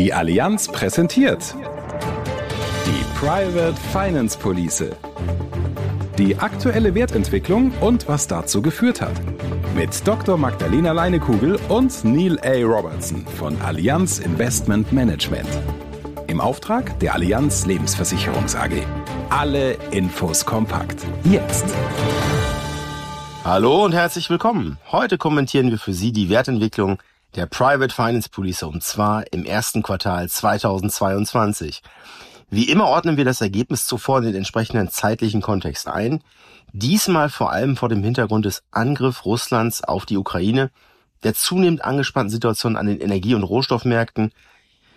Die Allianz präsentiert die Private Finance Police. Die aktuelle Wertentwicklung und was dazu geführt hat. Mit Dr. Magdalena Leinekugel und Neil A. Robertson von Allianz Investment Management. Im Auftrag der Allianz Lebensversicherungs AG. Alle Infos kompakt. Jetzt. Hallo und herzlich willkommen. Heute kommentieren wir für Sie die Wertentwicklung der Private Finance Police und zwar im ersten Quartal 2022. Wie immer ordnen wir das Ergebnis zuvor in den entsprechenden zeitlichen Kontext ein. Diesmal vor allem vor dem Hintergrund des Angriffs Russlands auf die Ukraine, der zunehmend angespannten Situation an den Energie- und Rohstoffmärkten,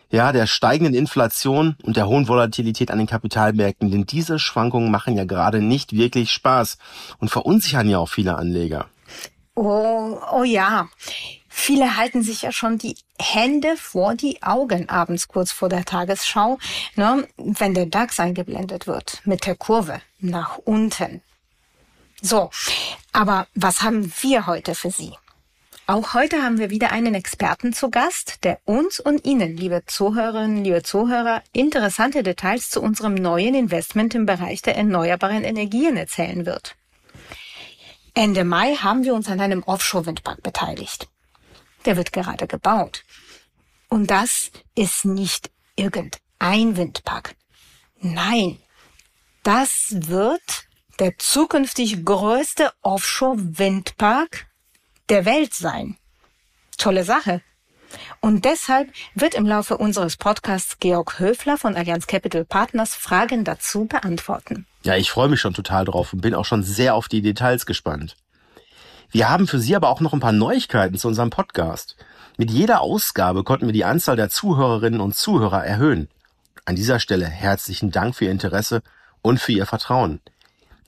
ja, der steigenden Inflation und der hohen Volatilität an den Kapitalmärkten, denn diese Schwankungen machen ja gerade nicht wirklich Spaß und verunsichern ja auch viele Anleger. Oh, oh ja. Viele halten sich ja schon die Hände vor die Augen abends kurz vor der Tagesschau, ne, wenn der DAX eingeblendet wird mit der Kurve nach unten. So, aber was haben wir heute für Sie? Auch heute haben wir wieder einen Experten zu Gast, der uns und Ihnen, liebe Zuhörerinnen, liebe Zuhörer, interessante Details zu unserem neuen Investment im Bereich der erneuerbaren Energien erzählen wird. Ende Mai haben wir uns an einem Offshore-Windpark beteiligt. Der wird gerade gebaut. Und das ist nicht irgendein Windpark. Nein, das wird der zukünftig größte Offshore-Windpark der Welt sein. Tolle Sache. Und deshalb wird im Laufe unseres Podcasts Georg Höfler von Allianz Capital Partners Fragen dazu beantworten. Ja, ich freue mich schon total drauf und bin auch schon sehr auf die Details gespannt. Wir haben für Sie aber auch noch ein paar Neuigkeiten zu unserem Podcast. Mit jeder Ausgabe konnten wir die Anzahl der Zuhörerinnen und Zuhörer erhöhen. An dieser Stelle herzlichen Dank für Ihr Interesse und für Ihr Vertrauen.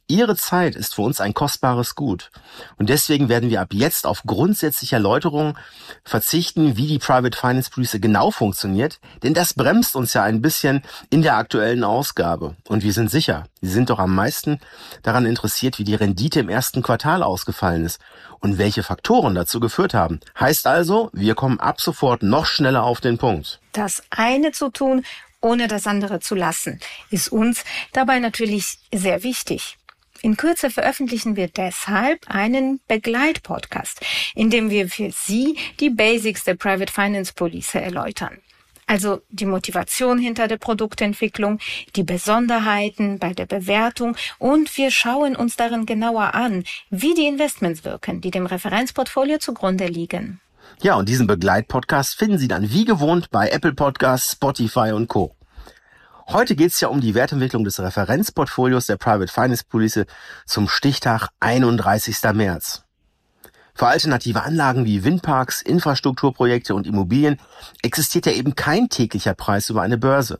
Ihre Zeit ist für uns ein kostbares Gut. Und deswegen werden wir ab jetzt auf grundsätzliche Erläuterungen verzichten, wie die Private Finance Police genau funktioniert, denn das bremst uns ja ein bisschen in der aktuellen Ausgabe. Und wir sind sicher, Sie sind doch am meisten daran interessiert, wie die Rendite im ersten Quartal ausgefallen ist und welche Faktoren dazu geführt haben. Heißt also, wir kommen ab sofort noch schneller auf den Punkt. Das eine zu tun, ohne das andere zu lassen, ist uns dabei natürlich sehr wichtig. In Kürze veröffentlichen wir deshalb einen Begleitpodcast, in dem wir für Sie die Basics der Private Finance Police erläutern. Also die Motivation hinter der Produktentwicklung, die Besonderheiten bei der Bewertung und wir schauen uns darin genauer an, wie die Investments wirken, die dem Referenzportfolio zugrunde liegen. Ja, und diesen Begleitpodcast finden Sie dann wie gewohnt bei Apple Podcasts, Spotify und Co. Heute geht es ja um die Wertentwicklung des Referenzportfolios der Private Finance Police zum Stichtag 31. März. Für alternative Anlagen wie Windparks, Infrastrukturprojekte und Immobilien existiert ja eben kein täglicher Preis über eine Börse.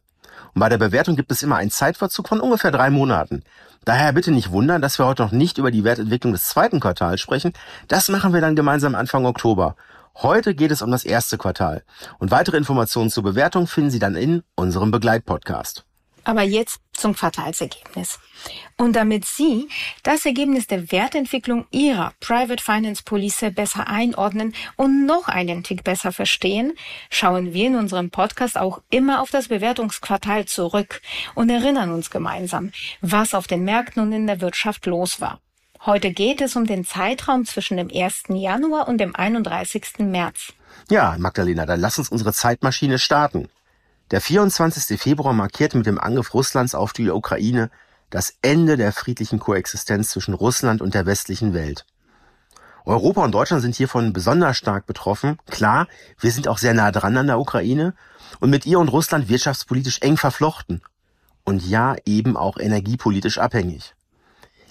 Und bei der Bewertung gibt es immer einen Zeitverzug von ungefähr drei Monaten. Daher bitte nicht wundern, dass wir heute noch nicht über die Wertentwicklung des zweiten Quartals sprechen. Das machen wir dann gemeinsam Anfang Oktober. Heute geht es um das erste Quartal. Und weitere Informationen zur Bewertung finden Sie dann in unserem Begleitpodcast. Aber jetzt zum Quartalsergebnis. Und damit Sie das Ergebnis der Wertentwicklung Ihrer Private Finance Police besser einordnen und noch einen Tick besser verstehen, schauen wir in unserem Podcast auch immer auf das Bewertungsquartal zurück und erinnern uns gemeinsam, was auf den Märkten und in der Wirtschaft los war. Heute geht es um den Zeitraum zwischen dem 1. Januar und dem 31. März. Ja, Magdalena, dann lass uns unsere Zeitmaschine starten. Der 24. Februar markiert mit dem Angriff Russlands auf die Ukraine das Ende der friedlichen Koexistenz zwischen Russland und der westlichen Welt. Europa und Deutschland sind hiervon besonders stark betroffen. Klar, wir sind auch sehr nah dran an der Ukraine und mit ihr und Russland wirtschaftspolitisch eng verflochten. Und ja, eben auch energiepolitisch abhängig.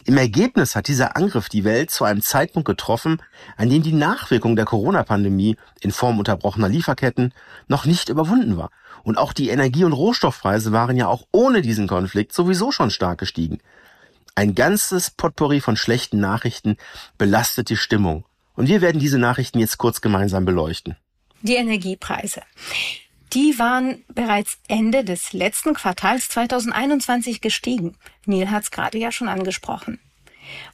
Im Ergebnis hat dieser Angriff die Welt zu einem Zeitpunkt getroffen, an dem die Nachwirkung der Corona-Pandemie in Form unterbrochener Lieferketten noch nicht überwunden war. Und auch die Energie- und Rohstoffpreise waren ja auch ohne diesen Konflikt sowieso schon stark gestiegen. Ein ganzes Potpourri von schlechten Nachrichten belastet die Stimmung. Und wir werden diese Nachrichten jetzt kurz gemeinsam beleuchten. Die Energiepreise. Die waren bereits Ende des letzten Quartals 2021 gestiegen. Neil hat es gerade ja schon angesprochen.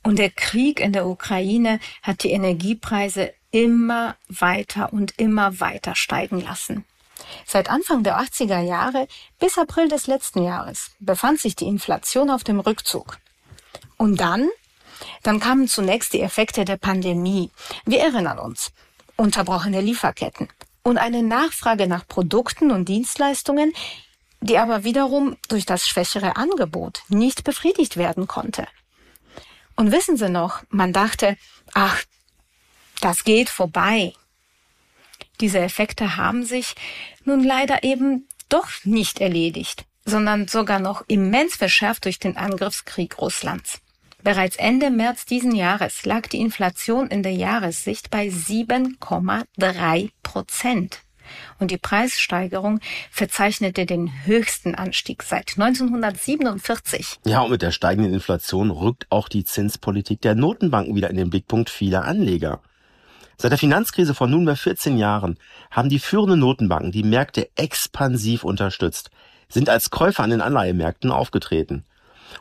Und der Krieg in der Ukraine hat die Energiepreise immer weiter und immer weiter steigen lassen. Seit Anfang der 80er Jahre bis April des letzten Jahres befand sich die Inflation auf dem Rückzug. Und dann? Dann kamen zunächst die Effekte der Pandemie. Wir erinnern uns. Unterbrochene Lieferketten und eine Nachfrage nach Produkten und Dienstleistungen, die aber wiederum durch das schwächere Angebot nicht befriedigt werden konnte. Und wissen Sie noch, man dachte, ach, das geht vorbei. Diese Effekte haben sich nun leider eben doch nicht erledigt, sondern sogar noch immens verschärft durch den Angriffskrieg Russlands. Bereits Ende März diesen Jahres lag die Inflation in der Jahressicht bei 7,3 Prozent. Und die Preissteigerung verzeichnete den höchsten Anstieg seit 1947. Ja, und mit der steigenden Inflation rückt auch die Zinspolitik der Notenbanken wieder in den Blickpunkt vieler Anleger. Seit der Finanzkrise vor nunmehr 14 Jahren haben die führenden Notenbanken die Märkte expansiv unterstützt, sind als Käufer an den Anleihemärkten aufgetreten.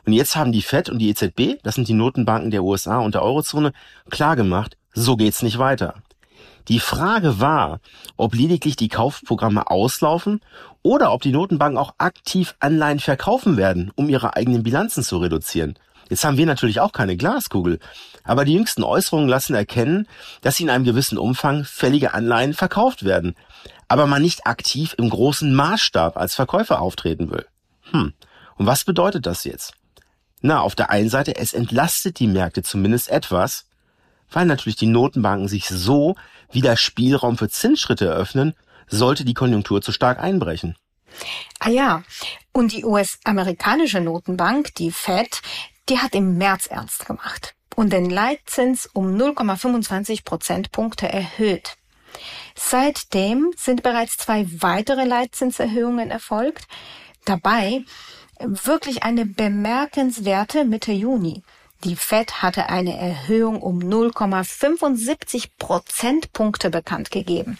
Und jetzt haben die Fed und die EZB, das sind die Notenbanken der USA und der Eurozone, klargemacht, so geht's nicht weiter. Die Frage war, ob lediglich die Kaufprogramme auslaufen oder ob die Notenbanken auch aktiv Anleihen verkaufen werden, um ihre eigenen Bilanzen zu reduzieren. Jetzt haben wir natürlich auch keine Glaskugel, aber die jüngsten Äußerungen lassen erkennen, dass in einem gewissen Umfang fällige Anleihen verkauft werden, aber man nicht aktiv im großen Maßstab als Verkäufer auftreten will. Hm. Und was bedeutet das jetzt? Na, auf der einen Seite, es entlastet die Märkte zumindest etwas, weil natürlich die Notenbanken sich so wieder Spielraum für Zinsschritte eröffnen, sollte die Konjunktur zu stark einbrechen. Ah ja, und die US-amerikanische Notenbank, die Fed, die hat im März ernst gemacht und den Leitzins um 0,25 Prozentpunkte erhöht. Seitdem sind bereits zwei weitere Leitzinserhöhungen erfolgt. Dabei wirklich eine bemerkenswerte Mitte Juni. Die Fed hatte eine Erhöhung um 0,75 Prozentpunkte bekannt gegeben.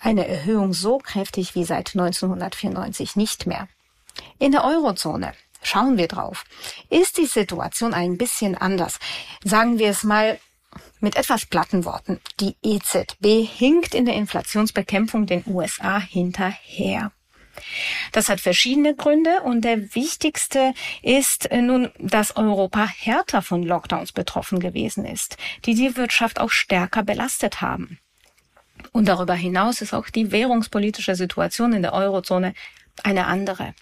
Eine Erhöhung so kräftig wie seit 1994 nicht mehr. In der Eurozone Schauen wir drauf. Ist die Situation ein bisschen anders? Sagen wir es mal mit etwas platten Worten. Die EZB hinkt in der Inflationsbekämpfung den USA hinterher. Das hat verschiedene Gründe und der wichtigste ist nun, dass Europa härter von Lockdowns betroffen gewesen ist, die die Wirtschaft auch stärker belastet haben. Und darüber hinaus ist auch die währungspolitische Situation in der Eurozone eine andere.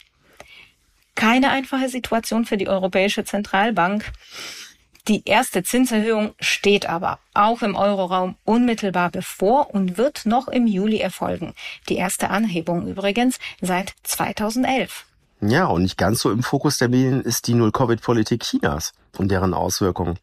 Keine einfache Situation für die Europäische Zentralbank. Die erste Zinserhöhung steht aber auch im Euroraum unmittelbar bevor und wird noch im Juli erfolgen. Die erste Anhebung übrigens seit 2011. Ja, und nicht ganz so im Fokus der Medien ist die Null-Covid-Politik Chinas und deren Auswirkungen.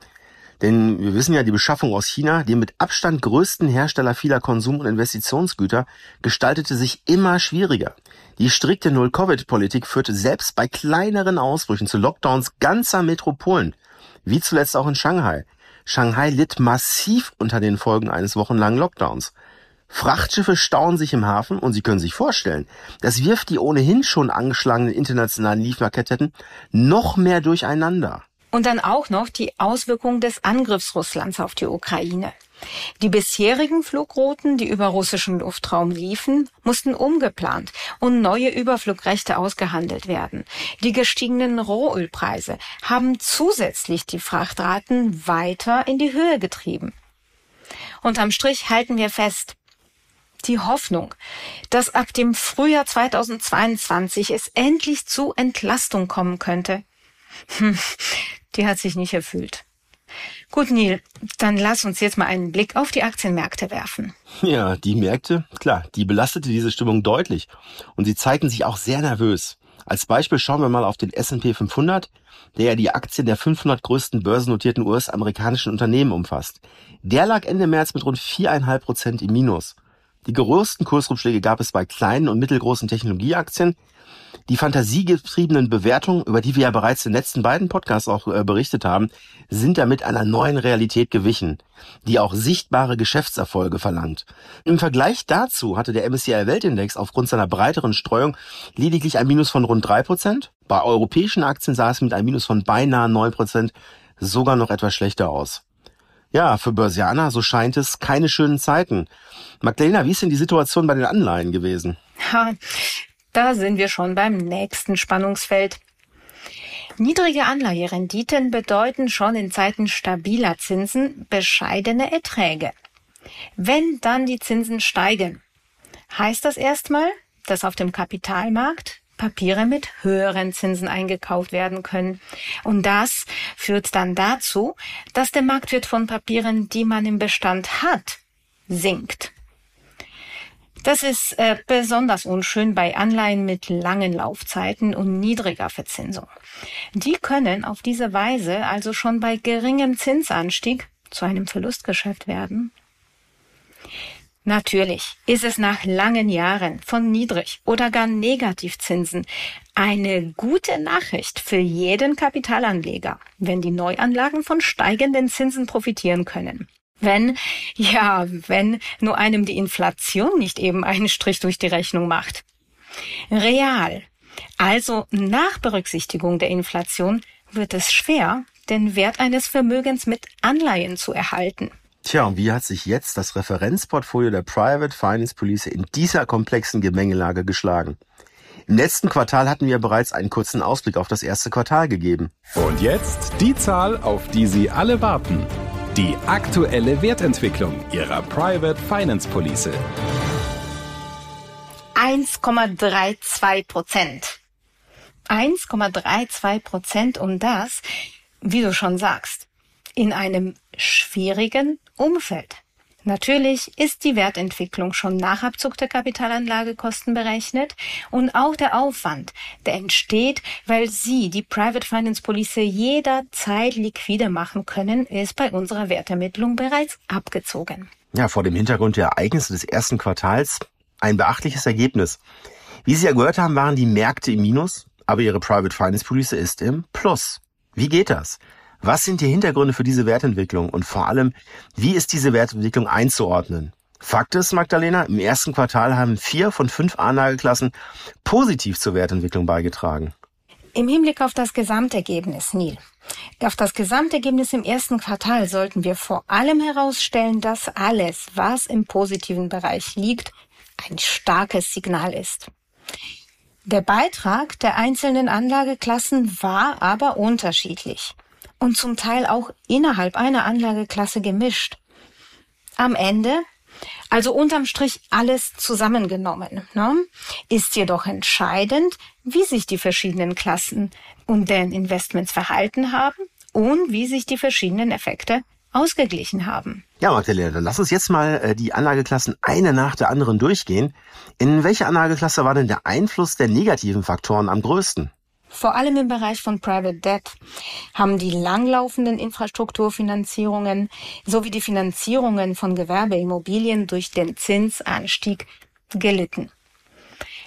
Denn wir wissen ja, die Beschaffung aus China, dem mit Abstand größten Hersteller vieler Konsum- und Investitionsgüter, gestaltete sich immer schwieriger. Die strikte Null-Covid-Politik führte selbst bei kleineren Ausbrüchen zu Lockdowns ganzer Metropolen, wie zuletzt auch in Shanghai. Shanghai litt massiv unter den Folgen eines wochenlangen Lockdowns. Frachtschiffe stauen sich im Hafen und Sie können sich vorstellen, das wirft die ohnehin schon angeschlagenen internationalen Lieferketten noch mehr durcheinander. Und dann auch noch die Auswirkungen des Angriffs Russlands auf die Ukraine. Die bisherigen Flugrouten, die über russischen Luftraum liefen, mussten umgeplant und neue Überflugrechte ausgehandelt werden. Die gestiegenen Rohölpreise haben zusätzlich die Frachtraten weiter in die Höhe getrieben. Unterm Strich halten wir fest, die Hoffnung, dass ab dem Frühjahr 2022 es endlich zu Entlastung kommen könnte, hm, die hat sich nicht erfüllt. Gut, Neil, dann lass uns jetzt mal einen Blick auf die Aktienmärkte werfen. Ja, die Märkte, klar, die belastete diese Stimmung deutlich und sie zeigten sich auch sehr nervös. Als Beispiel schauen wir mal auf den S&P 500, der ja die Aktien der 500 größten börsennotierten US-amerikanischen Unternehmen umfasst. Der lag Ende März mit rund 4,5 Prozent im Minus. Die größten Kursrückschläge gab es bei kleinen und mittelgroßen Technologieaktien, die fantasiegetriebenen Bewertungen, über die wir ja bereits in den letzten beiden Podcasts auch äh, berichtet haben, sind damit einer neuen Realität gewichen, die auch sichtbare Geschäftserfolge verlangt. Im Vergleich dazu hatte der MSCI Weltindex aufgrund seiner breiteren Streuung lediglich ein Minus von rund drei Prozent. Bei europäischen Aktien sah es mit einem Minus von beinahe neun Prozent sogar noch etwas schlechter aus. Ja, für Börsianer, so scheint es, keine schönen Zeiten. Magdalena, wie ist denn die Situation bei den Anleihen gewesen? Da sind wir schon beim nächsten Spannungsfeld. Niedrige Anleiherenditen bedeuten schon in Zeiten stabiler Zinsen bescheidene Erträge. Wenn dann die Zinsen steigen, heißt das erstmal, dass auf dem Kapitalmarkt Papiere mit höheren Zinsen eingekauft werden können. Und das führt dann dazu, dass der Marktwert von Papieren, die man im Bestand hat, sinkt. Das ist äh, besonders unschön bei Anleihen mit langen Laufzeiten und niedriger Verzinsung. Die können auf diese Weise also schon bei geringem Zinsanstieg zu einem Verlustgeschäft werden. Natürlich ist es nach langen Jahren von Niedrig- oder gar Negativzinsen eine gute Nachricht für jeden Kapitalanleger, wenn die Neuanlagen von steigenden Zinsen profitieren können. Wenn, ja, wenn nur einem die Inflation nicht eben einen Strich durch die Rechnung macht. Real, also nach Berücksichtigung der Inflation, wird es schwer, den Wert eines Vermögens mit Anleihen zu erhalten. Tja, und wie hat sich jetzt das Referenzportfolio der Private Finance Police in dieser komplexen Gemengelage geschlagen? Im letzten Quartal hatten wir bereits einen kurzen Ausblick auf das erste Quartal gegeben. Und jetzt die Zahl, auf die Sie alle warten. Die aktuelle Wertentwicklung Ihrer Private Finance Police. 1,32 Prozent. 1,32 Prozent und das, wie du schon sagst, in einem schwierigen Umfeld. Natürlich ist die Wertentwicklung schon nach Abzug der Kapitalanlagekosten berechnet und auch der Aufwand, der entsteht, weil Sie die Private Finance Police jederzeit liquide machen können, ist bei unserer Wertermittlung bereits abgezogen. Ja, vor dem Hintergrund der Ereignisse des ersten Quartals ein beachtliches Ergebnis. Wie Sie ja gehört haben, waren die Märkte im Minus, aber Ihre Private Finance Police ist im Plus. Wie geht das? Was sind die Hintergründe für diese Wertentwicklung und vor allem, wie ist diese Wertentwicklung einzuordnen? Fakt ist, Magdalena, im ersten Quartal haben vier von fünf Anlageklassen positiv zur Wertentwicklung beigetragen. Im Hinblick auf das Gesamtergebnis, Neil, auf das Gesamtergebnis im ersten Quartal sollten wir vor allem herausstellen, dass alles, was im positiven Bereich liegt, ein starkes Signal ist. Der Beitrag der einzelnen Anlageklassen war aber unterschiedlich und zum Teil auch innerhalb einer Anlageklasse gemischt. Am Ende, also unterm Strich alles zusammengenommen, ne, ist jedoch entscheidend, wie sich die verschiedenen Klassen und deren Investments verhalten haben und wie sich die verschiedenen Effekte ausgeglichen haben. Ja, Magdalena, dann lass uns jetzt mal äh, die Anlageklassen eine nach der anderen durchgehen. In welcher Anlageklasse war denn der Einfluss der negativen Faktoren am größten? Vor allem im Bereich von Private Debt haben die langlaufenden Infrastrukturfinanzierungen sowie die Finanzierungen von Gewerbeimmobilien durch den Zinsanstieg gelitten.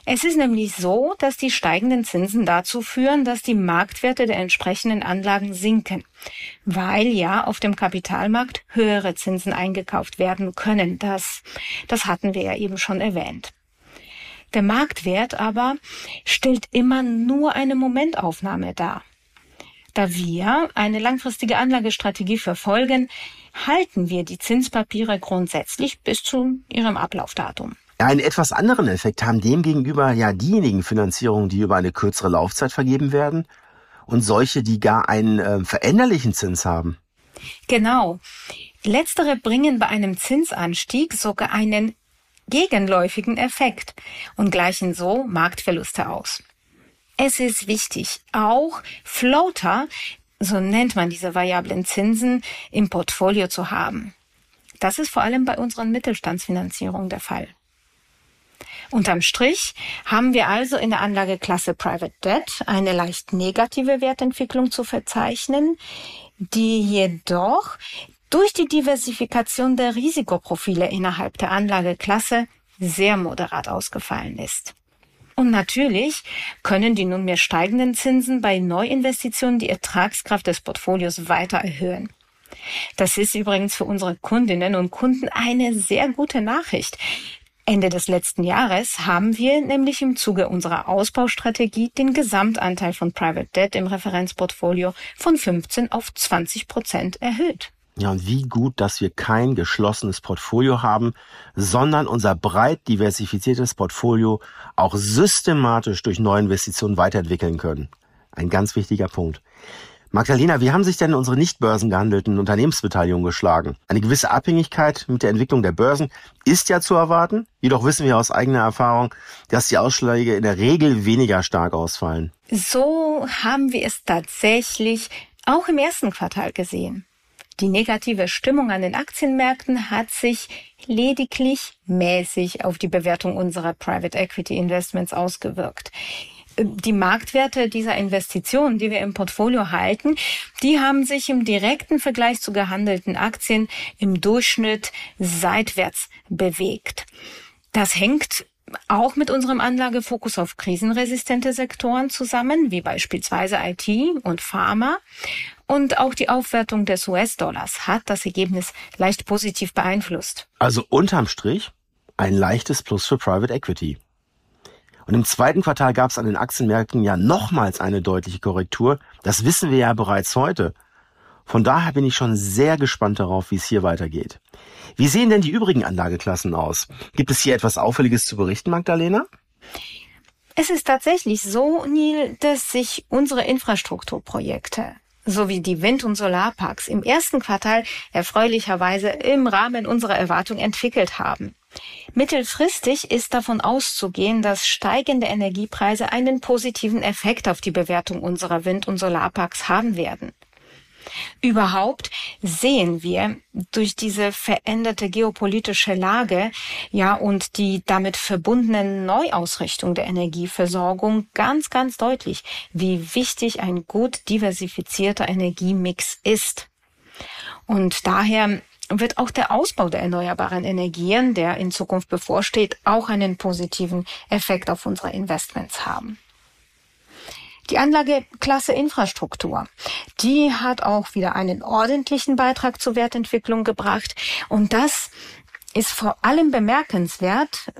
Es ist nämlich so, dass die steigenden Zinsen dazu führen, dass die Marktwerte der entsprechenden Anlagen sinken, weil ja auf dem Kapitalmarkt höhere Zinsen eingekauft werden können. Das, das hatten wir ja eben schon erwähnt. Der Marktwert aber stellt immer nur eine Momentaufnahme dar. Da wir eine langfristige Anlagestrategie verfolgen, halten wir die Zinspapiere grundsätzlich bis zu ihrem Ablaufdatum. Einen etwas anderen Effekt haben demgegenüber ja diejenigen Finanzierungen, die über eine kürzere Laufzeit vergeben werden und solche, die gar einen äh, veränderlichen Zins haben. Genau. Letztere bringen bei einem Zinsanstieg sogar einen gegenläufigen Effekt und gleichen so Marktverluste aus. Es ist wichtig, auch Floater, so nennt man diese variablen Zinsen, im Portfolio zu haben. Das ist vor allem bei unseren Mittelstandsfinanzierungen der Fall. Unterm Strich haben wir also in der Anlageklasse Private Debt eine leicht negative Wertentwicklung zu verzeichnen, die jedoch durch die Diversifikation der Risikoprofile innerhalb der Anlageklasse sehr moderat ausgefallen ist. Und natürlich können die nunmehr steigenden Zinsen bei Neuinvestitionen die Ertragskraft des Portfolios weiter erhöhen. Das ist übrigens für unsere Kundinnen und Kunden eine sehr gute Nachricht. Ende des letzten Jahres haben wir nämlich im Zuge unserer Ausbaustrategie den Gesamtanteil von Private Debt im Referenzportfolio von 15 auf 20 Prozent erhöht. Ja, und wie gut, dass wir kein geschlossenes Portfolio haben, sondern unser breit diversifiziertes Portfolio auch systematisch durch Neuinvestitionen weiterentwickeln können. Ein ganz wichtiger Punkt. Magdalena, wie haben sich denn unsere nicht börsengehandelten Unternehmensbeteiligungen geschlagen? Eine gewisse Abhängigkeit mit der Entwicklung der Börsen ist ja zu erwarten. Jedoch wissen wir aus eigener Erfahrung, dass die Ausschläge in der Regel weniger stark ausfallen. So haben wir es tatsächlich auch im ersten Quartal gesehen. Die negative Stimmung an den Aktienmärkten hat sich lediglich mäßig auf die Bewertung unserer Private Equity Investments ausgewirkt. Die Marktwerte dieser Investitionen, die wir im Portfolio halten, die haben sich im direkten Vergleich zu gehandelten Aktien im Durchschnitt seitwärts bewegt. Das hängt auch mit unserem Anlagefokus auf krisenresistente Sektoren zusammen, wie beispielsweise IT und Pharma. Und auch die Aufwertung des US-Dollars hat das Ergebnis leicht positiv beeinflusst. Also unterm Strich ein leichtes Plus für Private Equity. Und im zweiten Quartal gab es an den Aktienmärkten ja nochmals eine deutliche Korrektur. Das wissen wir ja bereits heute. Von daher bin ich schon sehr gespannt darauf, wie es hier weitergeht. Wie sehen denn die übrigen Anlageklassen aus? Gibt es hier etwas Auffälliges zu berichten, Magdalena? Es ist tatsächlich so, Neil, dass sich unsere Infrastrukturprojekte sowie die Wind- und Solarparks im ersten Quartal erfreulicherweise im Rahmen unserer Erwartung entwickelt haben. Mittelfristig ist davon auszugehen, dass steigende Energiepreise einen positiven Effekt auf die Bewertung unserer Wind- und Solarparks haben werden. Überhaupt sehen wir durch diese veränderte geopolitische Lage, ja, und die damit verbundene Neuausrichtung der Energieversorgung ganz, ganz deutlich, wie wichtig ein gut diversifizierter Energiemix ist. Und daher wird auch der Ausbau der erneuerbaren Energien, der in Zukunft bevorsteht, auch einen positiven Effekt auf unsere Investments haben. Die Anlageklasse Infrastruktur, die hat auch wieder einen ordentlichen Beitrag zur Wertentwicklung gebracht. Und das ist vor allem bemerkenswert,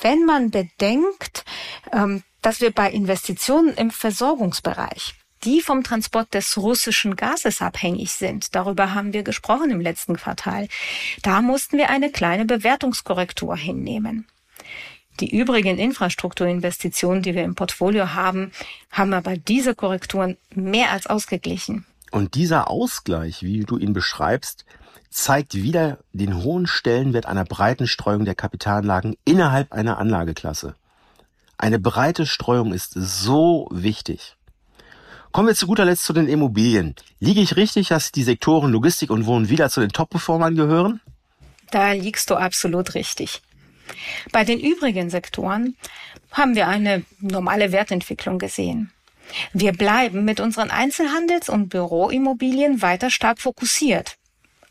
wenn man bedenkt, ähm, dass wir bei Investitionen im Versorgungsbereich die vom Transport des russischen Gases abhängig sind. Darüber haben wir gesprochen im letzten Quartal. Da mussten wir eine kleine Bewertungskorrektur hinnehmen. Die übrigen Infrastrukturinvestitionen, die wir im Portfolio haben, haben aber diese Korrekturen mehr als ausgeglichen. Und dieser Ausgleich, wie du ihn beschreibst, zeigt wieder den hohen Stellenwert einer breiten Streuung der Kapitalanlagen innerhalb einer Anlageklasse. Eine breite Streuung ist so wichtig. Kommen wir zu guter Letzt zu den Immobilien. Liege ich richtig, dass die Sektoren Logistik und Wohnen wieder zu den Top-Performern gehören? Da liegst du absolut richtig. Bei den übrigen Sektoren haben wir eine normale Wertentwicklung gesehen. Wir bleiben mit unseren Einzelhandels- und Büroimmobilien weiter stark fokussiert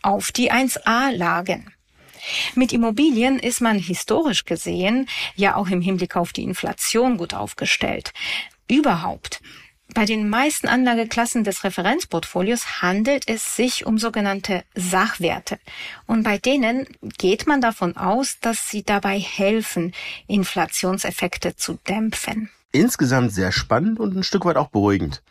auf die 1a-Lagen. Mit Immobilien ist man historisch gesehen ja auch im Hinblick auf die Inflation gut aufgestellt. Überhaupt bei den meisten Anlageklassen des Referenzportfolios handelt es sich um sogenannte Sachwerte. Und bei denen geht man davon aus, dass sie dabei helfen, Inflationseffekte zu dämpfen. Insgesamt sehr spannend und ein Stück weit auch beruhigend.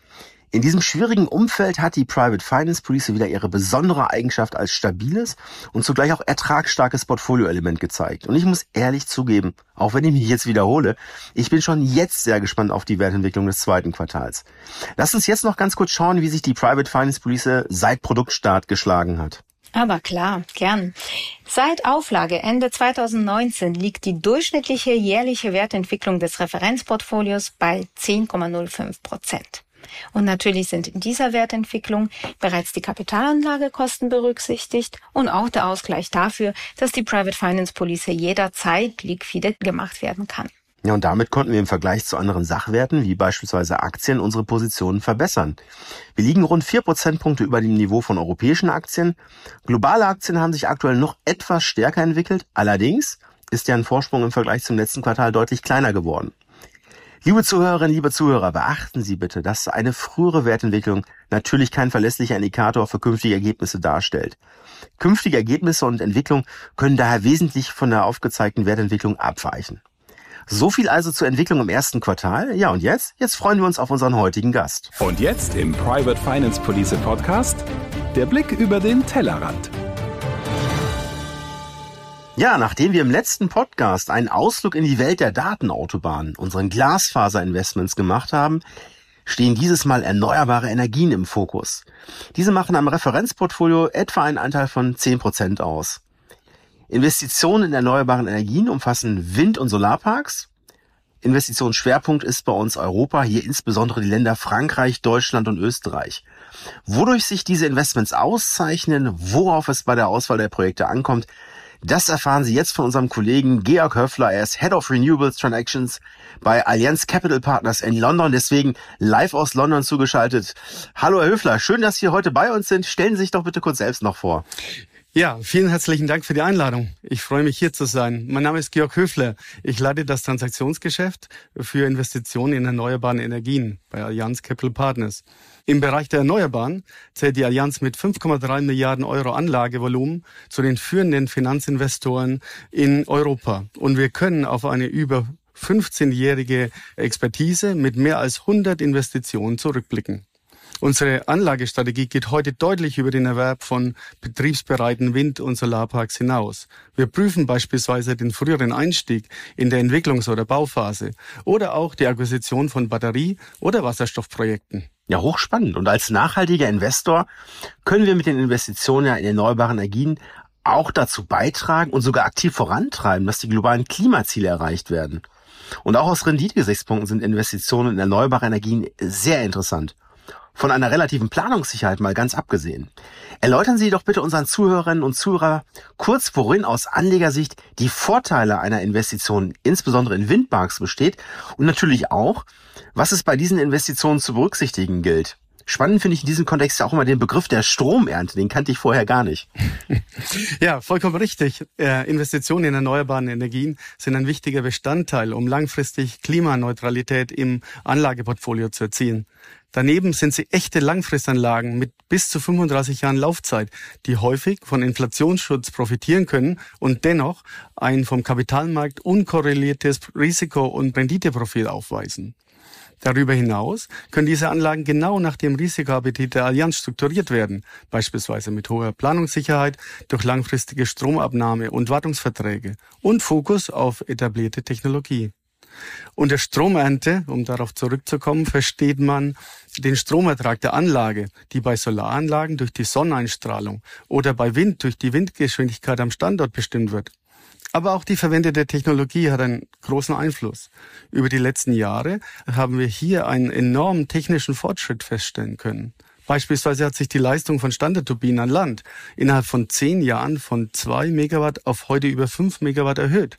In diesem schwierigen Umfeld hat die Private Finance Police wieder ihre besondere Eigenschaft als stabiles und zugleich auch ertragsstarkes Portfolioelement gezeigt. Und ich muss ehrlich zugeben, auch wenn ich mich jetzt wiederhole, ich bin schon jetzt sehr gespannt auf die Wertentwicklung des zweiten Quartals. Lass uns jetzt noch ganz kurz schauen, wie sich die Private Finance Police seit Produktstart geschlagen hat. Aber klar, gern. Seit Auflage Ende 2019 liegt die durchschnittliche jährliche Wertentwicklung des Referenzportfolios bei 10,05 Prozent. Und natürlich sind in dieser Wertentwicklung bereits die Kapitalanlagekosten berücksichtigt und auch der Ausgleich dafür, dass die Private Finance Police jederzeit liquide gemacht werden kann. Ja, und damit konnten wir im Vergleich zu anderen Sachwerten, wie beispielsweise Aktien, unsere Positionen verbessern. Wir liegen rund vier Prozentpunkte über dem Niveau von europäischen Aktien. Globale Aktien haben sich aktuell noch etwas stärker entwickelt. Allerdings ist deren Vorsprung im Vergleich zum letzten Quartal deutlich kleiner geworden. Liebe Zuhörerinnen, liebe Zuhörer, beachten Sie bitte, dass eine frühere Wertentwicklung natürlich kein verlässlicher Indikator für künftige Ergebnisse darstellt. Künftige Ergebnisse und Entwicklung können daher wesentlich von der aufgezeigten Wertentwicklung abweichen. So viel also zur Entwicklung im ersten Quartal. Ja, und jetzt? Jetzt freuen wir uns auf unseren heutigen Gast. Und jetzt im Private Finance Police Podcast Der Blick über den Tellerrand. Ja, nachdem wir im letzten Podcast einen Ausflug in die Welt der Datenautobahnen, unseren Glasfaserinvestments gemacht haben, stehen dieses Mal erneuerbare Energien im Fokus. Diese machen am Referenzportfolio etwa einen Anteil von 10% aus. Investitionen in erneuerbaren Energien umfassen Wind- und Solarparks. Investitionsschwerpunkt ist bei uns Europa, hier insbesondere die Länder Frankreich, Deutschland und Österreich. Wodurch sich diese Investments auszeichnen, worauf es bei der Auswahl der Projekte ankommt, das erfahren Sie jetzt von unserem Kollegen Georg Höffler. Er ist Head of Renewables Transactions bei Allianz Capital Partners in London, deswegen live aus London zugeschaltet. Hallo Herr Höffler, schön, dass Sie heute bei uns sind. Stellen Sie sich doch bitte kurz selbst noch vor. Ja, vielen herzlichen Dank für die Einladung. Ich freue mich hier zu sein. Mein Name ist Georg Höfler. Ich leite das Transaktionsgeschäft für Investitionen in erneuerbaren Energien bei Allianz Capital Partners. Im Bereich der Erneuerbaren zählt die Allianz mit 5,3 Milliarden Euro Anlagevolumen zu den führenden Finanzinvestoren in Europa. Und wir können auf eine über 15-jährige Expertise mit mehr als 100 Investitionen zurückblicken. Unsere Anlagestrategie geht heute deutlich über den Erwerb von betriebsbereiten Wind- und Solarparks hinaus. Wir prüfen beispielsweise den früheren Einstieg in der Entwicklungs- oder Bauphase oder auch die Akquisition von Batterie- oder Wasserstoffprojekten. Ja, hochspannend. Und als nachhaltiger Investor können wir mit den Investitionen in erneuerbare Energien auch dazu beitragen und sogar aktiv vorantreiben, dass die globalen Klimaziele erreicht werden. Und auch aus Renditegesichtspunkten sind Investitionen in erneuerbare Energien sehr interessant. Von einer relativen Planungssicherheit mal ganz abgesehen. Erläutern Sie doch bitte unseren Zuhörerinnen und Zuhörer kurz, worin aus Anlegersicht die Vorteile einer Investition insbesondere in Windparks besteht und natürlich auch, was es bei diesen Investitionen zu berücksichtigen gilt. Spannend finde ich in diesem Kontext ja auch immer den Begriff der Stromernte, den kannte ich vorher gar nicht. Ja, vollkommen richtig. Äh, Investitionen in erneuerbaren Energien sind ein wichtiger Bestandteil, um langfristig Klimaneutralität im Anlageportfolio zu erzielen. Daneben sind sie echte Langfristanlagen mit bis zu 35 Jahren Laufzeit, die häufig von Inflationsschutz profitieren können und dennoch ein vom Kapitalmarkt unkorreliertes Risiko- und Renditeprofil aufweisen. Darüber hinaus können diese Anlagen genau nach dem Risikoappetit der Allianz strukturiert werden, beispielsweise mit hoher Planungssicherheit durch langfristige Stromabnahme und Wartungsverträge und Fokus auf etablierte Technologie. Unter Stromernte, um darauf zurückzukommen, versteht man den Stromertrag der Anlage, die bei Solaranlagen durch die Sonneneinstrahlung oder bei Wind durch die Windgeschwindigkeit am Standort bestimmt wird. Aber auch die verwendete Technologie hat einen großen Einfluss. Über die letzten Jahre haben wir hier einen enormen technischen Fortschritt feststellen können. Beispielsweise hat sich die Leistung von Standardturbinen an Land innerhalb von zehn Jahren von zwei Megawatt auf heute über fünf Megawatt erhöht.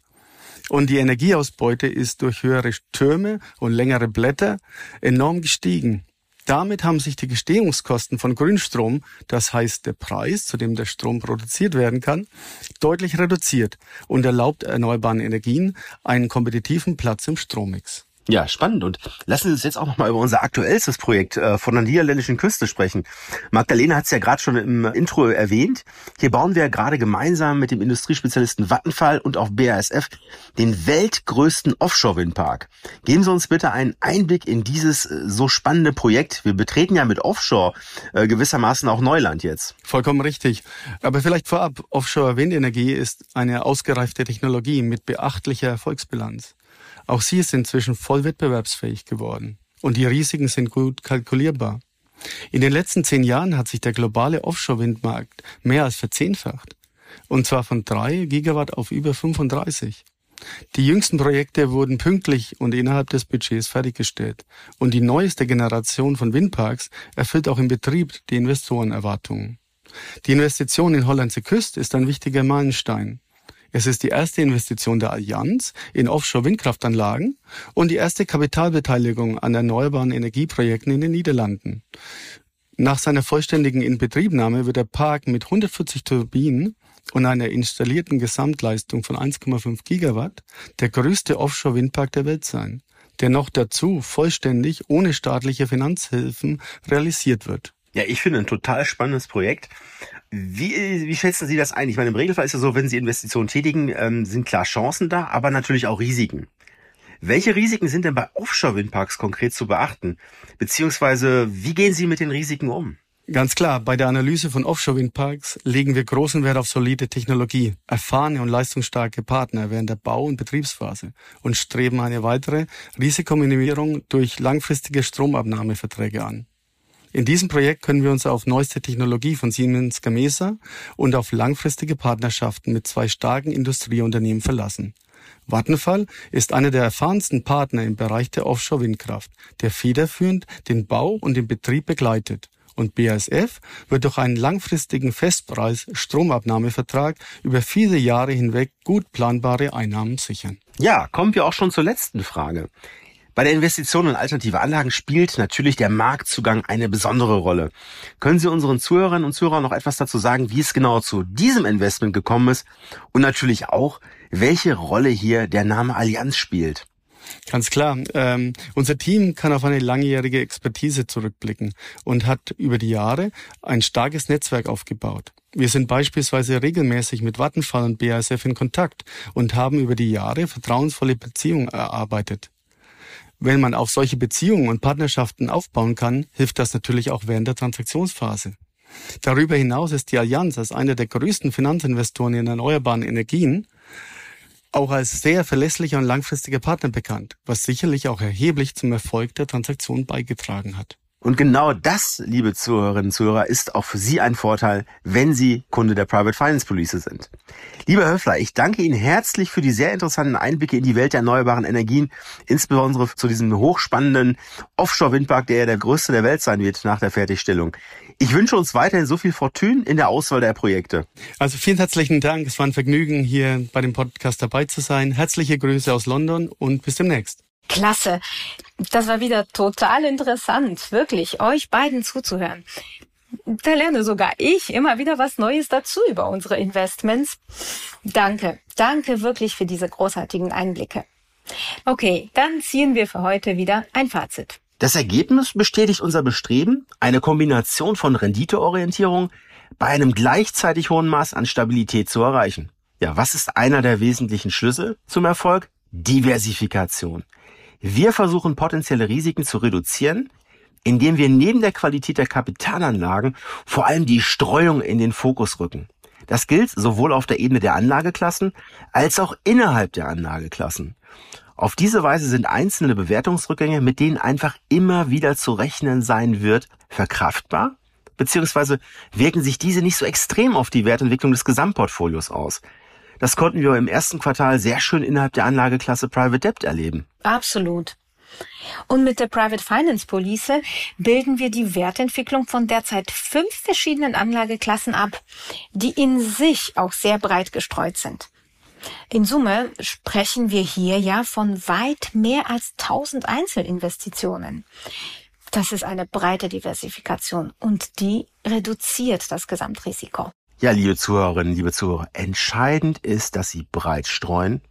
Und die Energieausbeute ist durch höhere Türme und längere Blätter enorm gestiegen. Damit haben sich die Gestehungskosten von Grünstrom, das heißt der Preis, zu dem der Strom produziert werden kann, deutlich reduziert und erlaubt erneuerbaren Energien einen kompetitiven Platz im Strommix. Ja, spannend. Und lassen Sie uns jetzt auch noch mal über unser aktuellstes Projekt äh, von der niederländischen Küste sprechen. Magdalena hat es ja gerade schon im Intro erwähnt. Hier bauen wir gerade gemeinsam mit dem Industriespezialisten Vattenfall und auch BASF den weltgrößten Offshore-Windpark. Geben Sie uns bitte einen Einblick in dieses äh, so spannende Projekt. Wir betreten ja mit Offshore äh, gewissermaßen auch Neuland jetzt. Vollkommen richtig. Aber vielleicht vorab, Offshore-Windenergie ist eine ausgereifte Technologie mit beachtlicher Erfolgsbilanz. Auch sie ist inzwischen voll wettbewerbsfähig geworden. Und die Risiken sind gut kalkulierbar. In den letzten zehn Jahren hat sich der globale Offshore-Windmarkt mehr als verzehnfacht. Und zwar von drei Gigawatt auf über 35. Die jüngsten Projekte wurden pünktlich und innerhalb des Budgets fertiggestellt. Und die neueste Generation von Windparks erfüllt auch im Betrieb die Investorenerwartungen. Die Investition in Hollandse Küste ist ein wichtiger Meilenstein. Es ist die erste Investition der Allianz in Offshore-Windkraftanlagen und die erste Kapitalbeteiligung an erneuerbaren Energieprojekten in den Niederlanden. Nach seiner vollständigen Inbetriebnahme wird der Park mit 140 Turbinen und einer installierten Gesamtleistung von 1,5 Gigawatt der größte Offshore-Windpark der Welt sein, der noch dazu vollständig ohne staatliche Finanzhilfen realisiert wird. Ja, ich finde ein total spannendes Projekt. Wie, wie schätzen Sie das ein? Ich meine, im Regelfall ist ja so, wenn Sie Investitionen tätigen, ähm, sind klar Chancen da, aber natürlich auch Risiken. Welche Risiken sind denn bei Offshore-Windparks konkret zu beachten? Beziehungsweise, wie gehen Sie mit den Risiken um? Ganz klar, bei der Analyse von Offshore-Windparks legen wir großen Wert auf solide Technologie, erfahrene und leistungsstarke Partner während der Bau- und Betriebsphase und streben eine weitere Risikominimierung durch langfristige Stromabnahmeverträge an. In diesem Projekt können wir uns auf neueste Technologie von Siemens Gamesa und auf langfristige Partnerschaften mit zwei starken Industrieunternehmen verlassen. Vattenfall ist einer der erfahrensten Partner im Bereich der Offshore-Windkraft, der federführend den Bau und den Betrieb begleitet und BASF wird durch einen langfristigen Festpreis-Stromabnahmevertrag über viele Jahre hinweg gut planbare Einnahmen sichern. Ja, kommen wir auch schon zur letzten Frage. Bei der Investition in alternative Anlagen spielt natürlich der Marktzugang eine besondere Rolle. Können Sie unseren Zuhörerinnen und Zuhörern noch etwas dazu sagen, wie es genau zu diesem Investment gekommen ist und natürlich auch, welche Rolle hier der Name Allianz spielt? Ganz klar. Ähm, unser Team kann auf eine langjährige Expertise zurückblicken und hat über die Jahre ein starkes Netzwerk aufgebaut. Wir sind beispielsweise regelmäßig mit Vattenfall und BASF in Kontakt und haben über die Jahre vertrauensvolle Beziehungen erarbeitet. Wenn man auf solche Beziehungen und Partnerschaften aufbauen kann, hilft das natürlich auch während der Transaktionsphase. Darüber hinaus ist die Allianz als einer der größten Finanzinvestoren in erneuerbaren Energien auch als sehr verlässlicher und langfristiger Partner bekannt, was sicherlich auch erheblich zum Erfolg der Transaktion beigetragen hat. Und genau das, liebe Zuhörerinnen und Zuhörer, ist auch für Sie ein Vorteil, wenn Sie Kunde der Private Finance Police sind. Lieber Höfler, ich danke Ihnen herzlich für die sehr interessanten Einblicke in die Welt der erneuerbaren Energien, insbesondere zu diesem hochspannenden Offshore-Windpark, der ja der größte der Welt sein wird nach der Fertigstellung. Ich wünsche uns weiterhin so viel Fortune in der Auswahl der Projekte. Also vielen herzlichen Dank. Es war ein Vergnügen, hier bei dem Podcast dabei zu sein. Herzliche Grüße aus London und bis demnächst. Klasse. Das war wieder total interessant, wirklich, euch beiden zuzuhören. Da lerne sogar ich immer wieder was Neues dazu über unsere Investments. Danke, danke wirklich für diese großartigen Einblicke. Okay, dann ziehen wir für heute wieder ein Fazit. Das Ergebnis bestätigt unser Bestreben, eine Kombination von Renditeorientierung bei einem gleichzeitig hohen Maß an Stabilität zu erreichen. Ja, was ist einer der wesentlichen Schlüssel zum Erfolg? Diversifikation. Wir versuchen potenzielle Risiken zu reduzieren, indem wir neben der Qualität der Kapitalanlagen vor allem die Streuung in den Fokus rücken. Das gilt sowohl auf der Ebene der Anlageklassen als auch innerhalb der Anlageklassen. Auf diese Weise sind einzelne Bewertungsrückgänge, mit denen einfach immer wieder zu rechnen sein wird, verkraftbar, beziehungsweise wirken sich diese nicht so extrem auf die Wertentwicklung des Gesamtportfolios aus. Das konnten wir im ersten Quartal sehr schön innerhalb der Anlageklasse Private Debt erleben. Absolut. Und mit der Private Finance Police bilden wir die Wertentwicklung von derzeit fünf verschiedenen Anlageklassen ab, die in sich auch sehr breit gestreut sind. In Summe sprechen wir hier ja von weit mehr als 1000 Einzelinvestitionen. Das ist eine breite Diversifikation und die reduziert das Gesamtrisiko. Ja, liebe Zuhörerinnen, liebe Zuhörer, entscheidend ist, dass Sie breit streuen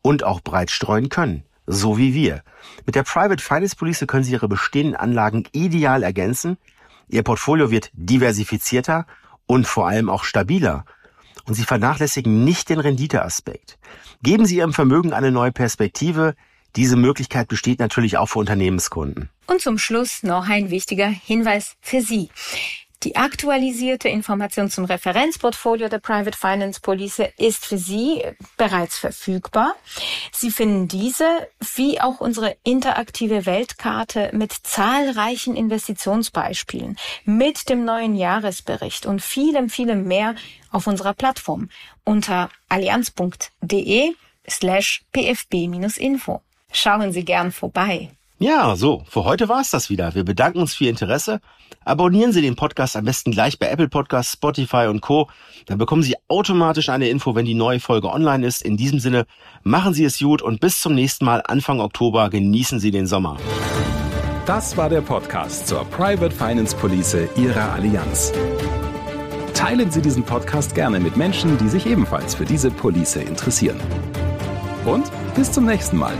und auch breit streuen können. So wie wir. Mit der Private Finance Police können Sie Ihre bestehenden Anlagen ideal ergänzen. Ihr Portfolio wird diversifizierter und vor allem auch stabiler. Und Sie vernachlässigen nicht den Renditeaspekt. Geben Sie Ihrem Vermögen eine neue Perspektive. Diese Möglichkeit besteht natürlich auch für Unternehmenskunden. Und zum Schluss noch ein wichtiger Hinweis für Sie. Die aktualisierte Information zum Referenzportfolio der Private Finance Police ist für Sie bereits verfügbar. Sie finden diese wie auch unsere interaktive Weltkarte mit zahlreichen Investitionsbeispielen, mit dem neuen Jahresbericht und vielem, vielem mehr auf unserer Plattform unter allianz.de slash pfb-info. Schauen Sie gern vorbei. Ja, so, für heute war's das wieder. Wir bedanken uns für Ihr Interesse. Abonnieren Sie den Podcast am besten gleich bei Apple Podcasts, Spotify und Co. Dann bekommen Sie automatisch eine Info, wenn die neue Folge online ist. In diesem Sinne, machen Sie es gut und bis zum nächsten Mal Anfang Oktober. Genießen Sie den Sommer. Das war der Podcast zur Private Finance Police Ihrer Allianz. Teilen Sie diesen Podcast gerne mit Menschen, die sich ebenfalls für diese Police interessieren. Und bis zum nächsten Mal.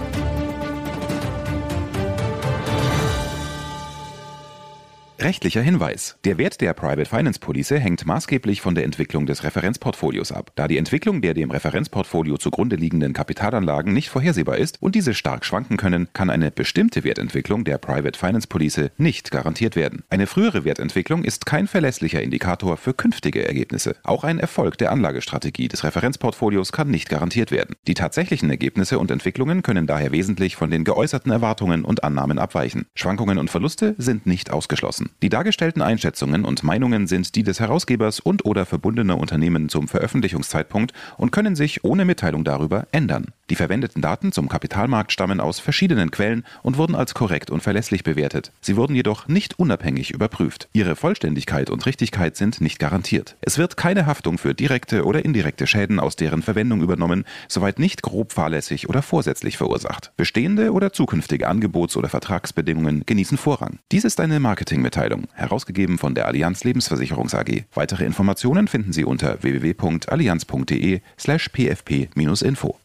Rechtlicher Hinweis. Der Wert der Private Finance Police hängt maßgeblich von der Entwicklung des Referenzportfolios ab. Da die Entwicklung der dem Referenzportfolio zugrunde liegenden Kapitalanlagen nicht vorhersehbar ist und diese stark schwanken können, kann eine bestimmte Wertentwicklung der Private Finance Police nicht garantiert werden. Eine frühere Wertentwicklung ist kein verlässlicher Indikator für künftige Ergebnisse. Auch ein Erfolg der Anlagestrategie des Referenzportfolios kann nicht garantiert werden. Die tatsächlichen Ergebnisse und Entwicklungen können daher wesentlich von den geäußerten Erwartungen und Annahmen abweichen. Schwankungen und Verluste sind nicht ausgeschlossen. Die dargestellten Einschätzungen und Meinungen sind die des Herausgebers und oder verbundener Unternehmen zum Veröffentlichungszeitpunkt und können sich ohne Mitteilung darüber ändern. Die verwendeten Daten zum Kapitalmarkt stammen aus verschiedenen Quellen und wurden als korrekt und verlässlich bewertet. Sie wurden jedoch nicht unabhängig überprüft. Ihre Vollständigkeit und Richtigkeit sind nicht garantiert. Es wird keine Haftung für direkte oder indirekte Schäden aus deren Verwendung übernommen, soweit nicht grob fahrlässig oder vorsätzlich verursacht. Bestehende oder zukünftige Angebots- oder Vertragsbedingungen genießen Vorrang. Dies ist eine Marketingmitteilung, herausgegeben von der Allianz Lebensversicherungs AG. Weitere Informationen finden Sie unter www.allianz.de/pfp-info.